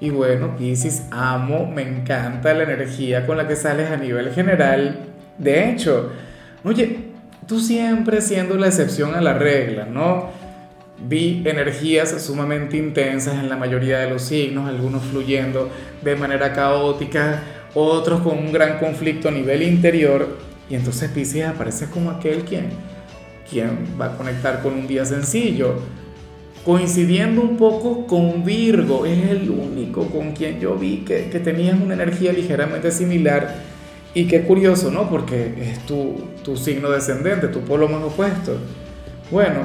Y bueno, Pisces, amo, me encanta la energía con la que sales a nivel general. De hecho, oye, tú siempre siendo la excepción a la regla, ¿no? Vi energías sumamente intensas en la mayoría de los signos, algunos fluyendo de manera caótica, otros con un gran conflicto a nivel interior. Y entonces Pisces aparece como aquel quien, quien va a conectar con un día sencillo coincidiendo un poco con Virgo, es el único con quien yo vi que, que tenías una energía ligeramente similar. Y qué curioso, ¿no? Porque es tu, tu signo descendente, tu polo más opuesto. Bueno,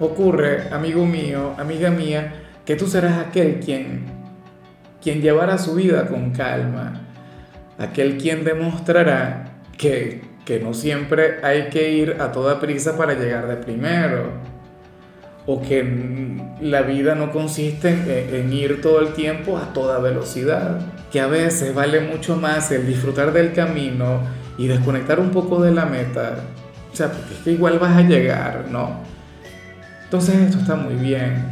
ocurre, amigo mío, amiga mía, que tú serás aquel quien, quien llevará su vida con calma, aquel quien demostrará que, que no siempre hay que ir a toda prisa para llegar de primero o que la vida no consiste en, ir todo el tiempo a toda velocidad, que a veces vale mucho más el disfrutar del camino y desconectar un poco de la meta, o sea, porque es que igual vas a llegar, ¿no? Entonces esto está muy bien,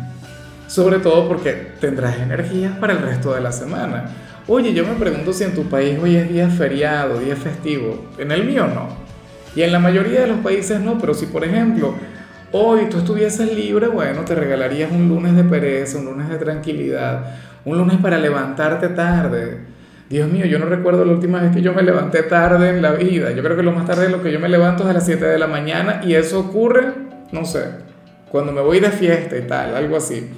sobre todo porque tendrás energías para el resto de la semana. Oye, yo me pregunto si en tu país hoy es día feriado, día festivo, en el mío no, y en la mayoría de los países no, pero si por ejemplo hoy tú estuvieses libre, bueno, te regalarías un lunes de pereza, un lunes de tranquilidad, un lunes para levantarte tarde. Dios mío, yo no recuerdo la última vez que yo me levanté tarde en la vida. Yo creo que lo más tarde de lo que yo me levanto es a las 7 de la mañana y eso ocurre, no sé, cuando me voy de fiesta y tal, algo así.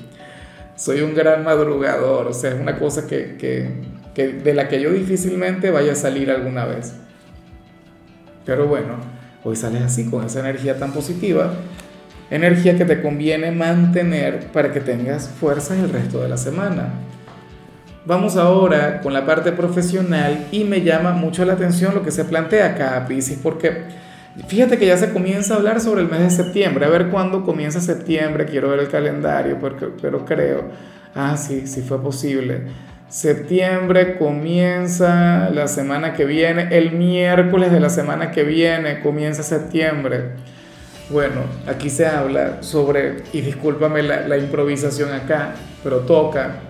Soy un gran madrugador, o sea, es una cosa que, que, que de la que yo difícilmente vaya a salir alguna vez. Pero bueno, hoy sales así, con esa energía tan positiva energía que te conviene mantener para que tengas fuerzas el resto de la semana. Vamos ahora con la parte profesional y me llama mucho la atención lo que se plantea acá, Pisces, porque fíjate que ya se comienza a hablar sobre el mes de septiembre, a ver cuándo comienza septiembre, quiero ver el calendario, porque, pero creo, ah, sí, sí fue posible. Septiembre comienza la semana que viene, el miércoles de la semana que viene comienza septiembre. Bueno, aquí se habla sobre, y discúlpame la, improvisación acá, pero toca.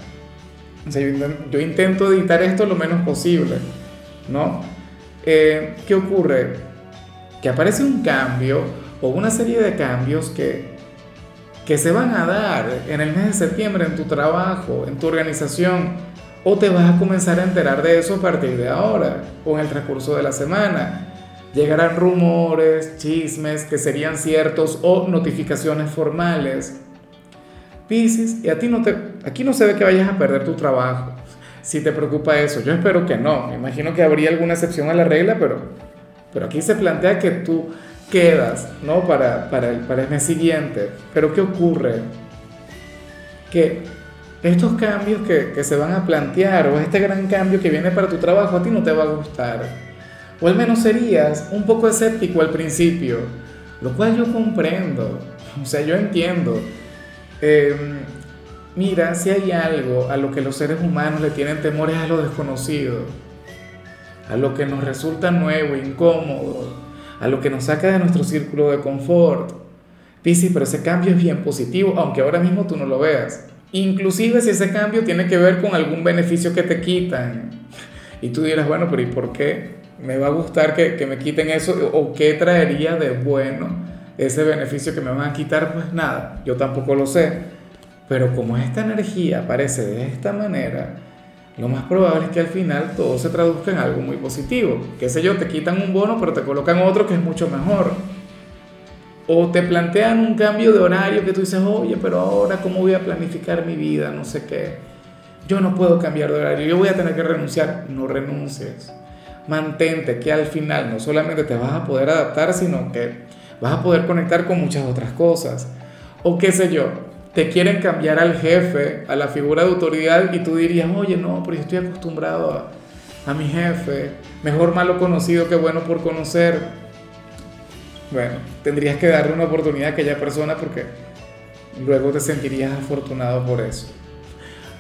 yo, intento editar esto lo menos posible, ¿no? Eh, ¿Qué ocurre? Que aparece un cambio o una serie de cambios que, que se van a dar en el mes de septiembre en tu trabajo, en tu organización, o te vas a comenzar a enterar de eso a partir de ahora o en el transcurso de la semana llegarán rumores, chismes que serían ciertos o notificaciones formales. Piscis, y a ti no te, aquí no se ve que vayas a perder tu trabajo. Si te preocupa eso, yo espero que no. Me imagino que habría alguna excepción a la regla, pero, pero aquí se plantea que tú quedas, ¿no? Para, para, el, para el mes siguiente. Pero ¿qué ocurre? Que estos cambios que, que se van a plantear o este gran cambio que viene para tu trabajo a ti no te va a gustar o al menos serías un poco escéptico al principio, lo cual yo comprendo, o sea, yo entiendo. Em, mira, si hay algo a lo que los seres humanos le tienen temor es a lo desconocido, a lo que nos resulta nuevo, incómodo, a lo que nos saca de nuestro círculo de confort. Piscis, pero ese cambio es bien positivo, aunque ahora mismo tú no lo veas. Inclusive si ese cambio tiene que ver con algún beneficio que te quitan. Y tú dirás, bueno, pero ¿y por qué? Me va a gustar que, me quiten eso o qué traería de bueno ese beneficio que me van a quitar, pues nada, yo tampoco lo sé. Pero como esta energía aparece de esta manera, lo más probable es que al final todo se traduzca en algo muy positivo. Qué sé yo, te quitan un bono pero te colocan otro que es mucho mejor. O te plantean un cambio de horario que tú dices, oye, pero ahora cómo voy a planificar mi vida, no sé qué. Yo no puedo cambiar de horario, yo voy a tener que renunciar. No renuncies mantente que al final no solamente te vas a poder adaptar, sino que vas a poder conectar con muchas otras cosas. O qué sé yo, te quieren cambiar al jefe, a la figura de autoridad y tú dirías, oye, no, pero yo estoy acostumbrado a mi jefe, mejor malo conocido que bueno por conocer. Bueno, tendrías que darle una oportunidad a aquella persona porque luego te sentirías afortunado por eso.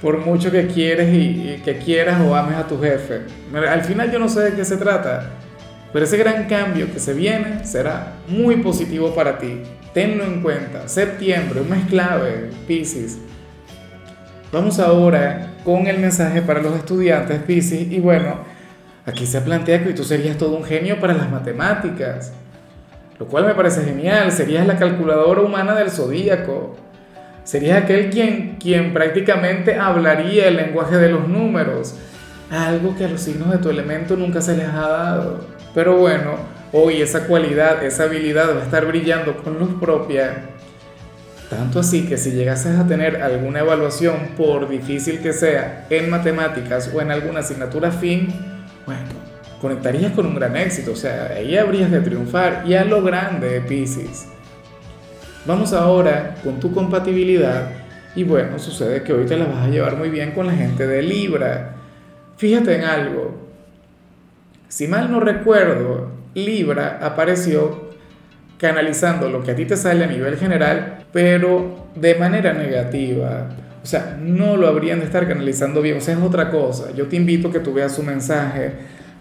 Por mucho que quieres y, que quieras o ames a tu jefe. Al final yo no sé de qué se trata, pero ese gran cambio que se viene será muy positivo para ti. Tenlo en cuenta. Septiembre, un mes clave, Pisces. Vamos ahora con el mensaje para los estudiantes, Pisces. Y bueno, aquí se plantea que tú serías todo un genio para las matemáticas. Lo cual me parece genial. Serías la calculadora humana del zodíaco. Serías aquel quien, quien prácticamente hablaría el lenguaje de los números. Algo que a los signos de tu elemento nunca se les ha dado. Pero bueno, hoy esa cualidad, esa habilidad va a estar brillando con luz propia tanto así que si llegases a tener alguna evaluación, por difícil que sea, en matemáticas o en alguna asignatura fin, bueno, conectarías con un gran éxito, o sea, ahí habrías de triunfar y a lo grande, Pisces. Vamos ahora con tu compatibilidad y bueno, sucede que hoy te la vas a llevar muy bien con la gente de Libra. Fíjate en algo, si mal no recuerdo, Libra apareció canalizando lo que a ti te sale a nivel general pero de manera negativa. O sea, no lo habrían de estar canalizando bien. O sea, es otra cosa. Yo te invito a que tú veas su mensaje.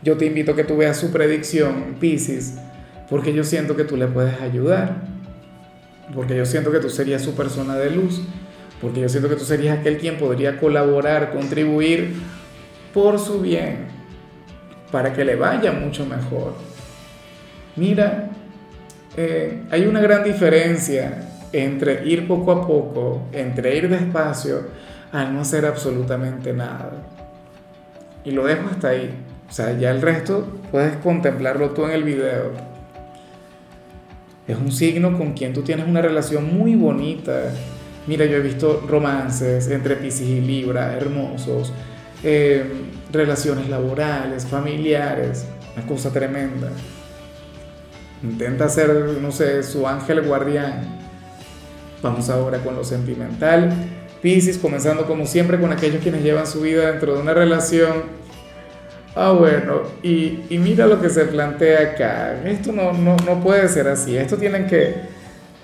Yo te invito a que tú veas su predicción, Pisces. Porque yo siento que tú le puedes ayudar. Porque yo siento que tú serías su persona de luz. Porque yo siento que tú serías aquel quien podría colaborar, contribuir por su bien. Para que le vaya mucho mejor. Mira, eh, hay una gran diferencia entre ir poco a poco, entre ir despacio, a no hacer absolutamente nada. Y lo dejo hasta ahí. O sea, ya el resto puedes contemplarlo tú en el video. Es un signo con quien tú tienes una relación muy bonita. Mira, yo he visto romances entre Pisces y Libra, hermosos, eh, relaciones laborales, familiares, una cosa tremenda. Intenta ser, no sé, su ángel guardián Vamos ahora con lo sentimental. Pisces, comenzando como siempre con aquellos quienes llevan su vida dentro de una relación. Ah, bueno, y, mira lo que se plantea acá. Esto no, no, no puede ser así. Esto tienen que,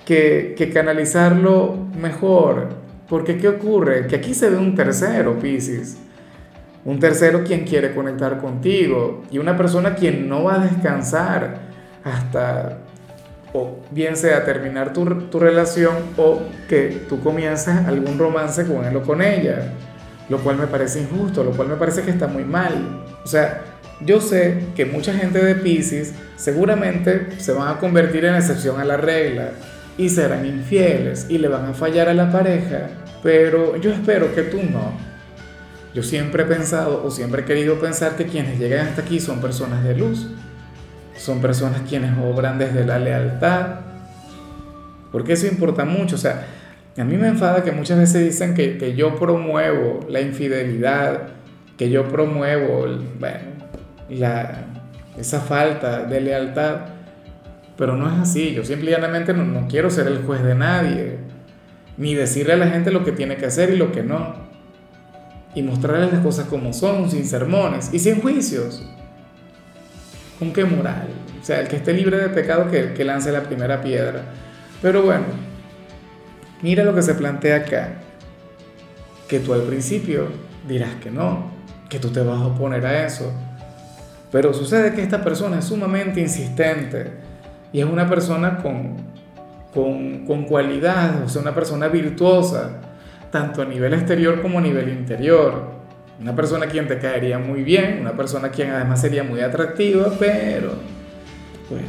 que, canalizarlo mejor. Porque ¿qué ocurre? Que aquí se ve un tercero, Pisces. Un tercero quien quiere conectar contigo. Y una persona quien no va a descansar hasta o bien sea terminar tu, tu, relación o que tú comiences algún romance con él o con ella, lo cual me parece injusto, lo cual me parece que está muy mal. O sea, yo sé que mucha gente de Pisces seguramente se van a convertir en excepción a la regla y serán infieles y le van a fallar a la pareja, pero yo espero que tú no. Yo siempre he pensado o siempre he querido pensar que quienes llegan hasta aquí son personas de luz son personas quienes obran desde la lealtad, porque eso importa mucho, o sea, a mí me enfada que muchas veces dicen que, que yo promuevo la infidelidad, que yo promuevo, bueno, esa falta de lealtad, pero no es así, yo simplemente no, no quiero ser el juez de nadie, ni decirle a la gente lo que tiene que hacer y lo que no, y mostrarles las cosas como son, sin sermones y sin juicios. ¿Con qué moral? O sea, el que esté libre de pecado que lance la primera piedra. Pero bueno, mira lo que se plantea acá. Que tú al principio dirás que no, que tú te vas a oponer a eso. Pero sucede que esta persona es sumamente insistente y es una persona con, con, con cualidades, o sea, una persona virtuosa, tanto a nivel exterior como a nivel interior. Una persona quien te caería muy bien, una persona quien además sería muy atractiva, pero bueno,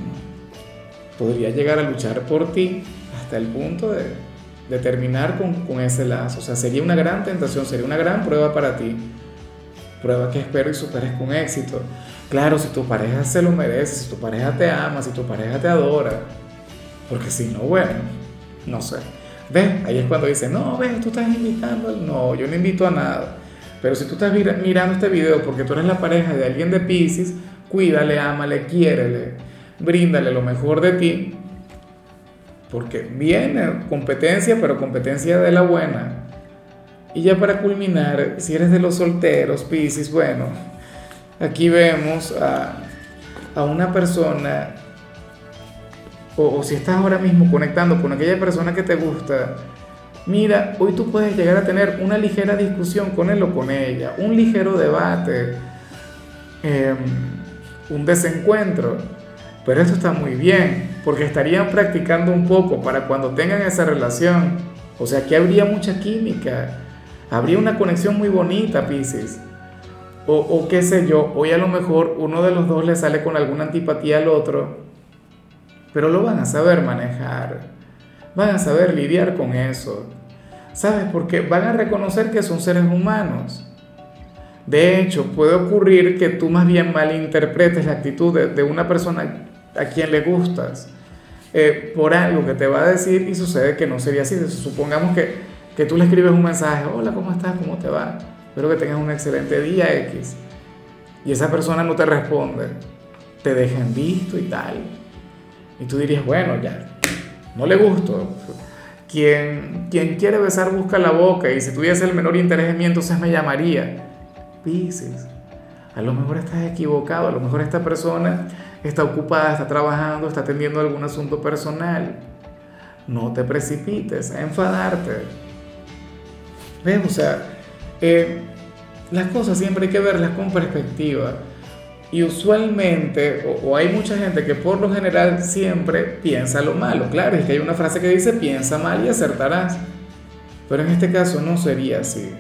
podría llegar a luchar por ti hasta el punto de, de terminar con, con, ese lazo. O sea, sería una gran tentación, sería una gran prueba para ti. Prueba que espero y superes con éxito. Claro, si tu pareja se lo merece, si tu pareja te ama, si tu pareja te adora. Porque si no, bueno, no sé. ¿Ves? Ahí es cuando dice, no, ves, tú estás invitando. No, yo no invito a nada. Pero si tú estás mirando este video porque tú eres la pareja de alguien de Pisces, cuídale, ámale, quiérele, bríndale lo mejor de ti. Porque viene competencia, pero competencia de la buena. Y ya para culminar, si eres de los solteros, Pisces, bueno, aquí vemos a, a una persona, o, o si estás ahora mismo conectando con aquella persona que te gusta, mira, hoy tú puedes llegar a tener una ligera discusión con él o con ella, un ligero debate, eh, un desencuentro. Pero esto está muy bien, porque estarían practicando un poco para cuando tengan esa relación. O sea, que habría mucha química, habría una conexión muy bonita, Pisces. O, o qué sé yo, hoy a lo mejor uno de los dos le sale con alguna antipatía al otro, pero lo van a saber manejar, van a saber lidiar con eso. ¿Sabes? Porque van a reconocer que son seres humanos. De hecho, puede ocurrir que tú más bien malinterpretes la actitud de, de una persona a quien le gustas eh, por algo que te va a decir y sucede que no sería así. Supongamos que, que tú le escribes un mensaje, hola, ¿cómo estás? ¿Cómo te va? Espero que tengas un excelente día X. Y esa persona no te responde, te deja en visto y tal. Y tú dirías, bueno, ya, no le gusto. Quien, quien quiere besar busca la boca y si tuviese el menor interés en mí entonces me llamaría. Pisces, a lo mejor estás equivocado, a lo mejor esta persona está ocupada, está trabajando, está atendiendo algún asunto personal. No te precipites a enfadarte. ¿Ves? O sea, eh, las cosas siempre hay que verlas con perspectiva. Y usualmente, o, o, hay mucha gente que por lo general siempre piensa lo malo. Claro, es que hay una frase que dice piensa mal y acertarás. Pero en este caso no sería así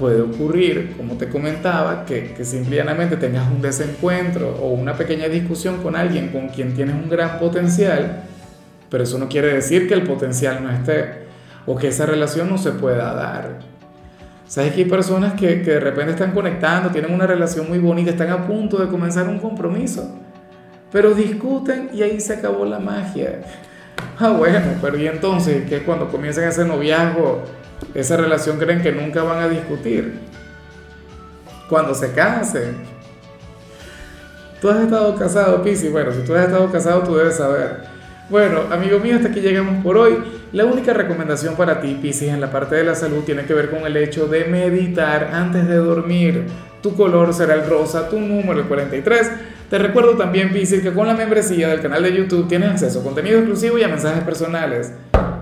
puede ocurrir, como te comentaba, que, que simplemente tengas un desencuentro o una pequeña discusión con alguien con quien tienes un gran potencial, pero eso no quiere decir que el potencial no esté o que esa relación no se pueda dar. Sabes que hay personas que, que de repente están conectando, tienen una relación muy bonita, están a punto de comenzar un compromiso, pero discuten y ahí se acabó la magia. Ah, bueno, pero y entonces, que cuando comiencen ese noviazgo, esa relación creen que nunca van a discutir. Cuando se casen. Tú has estado casado, Pisi. Bueno, si tú has estado casado, tú debes saber. Bueno, amigo mío, hasta aquí llegamos por hoy. La única recomendación para ti, Piscis, en la parte de la salud tiene que ver con el hecho de meditar antes de dormir. Tu color será el rosa, tu número el 43. Te recuerdo también, Piscis, que con la membresía del canal de YouTube tienes acceso a contenido exclusivo y a mensajes personales.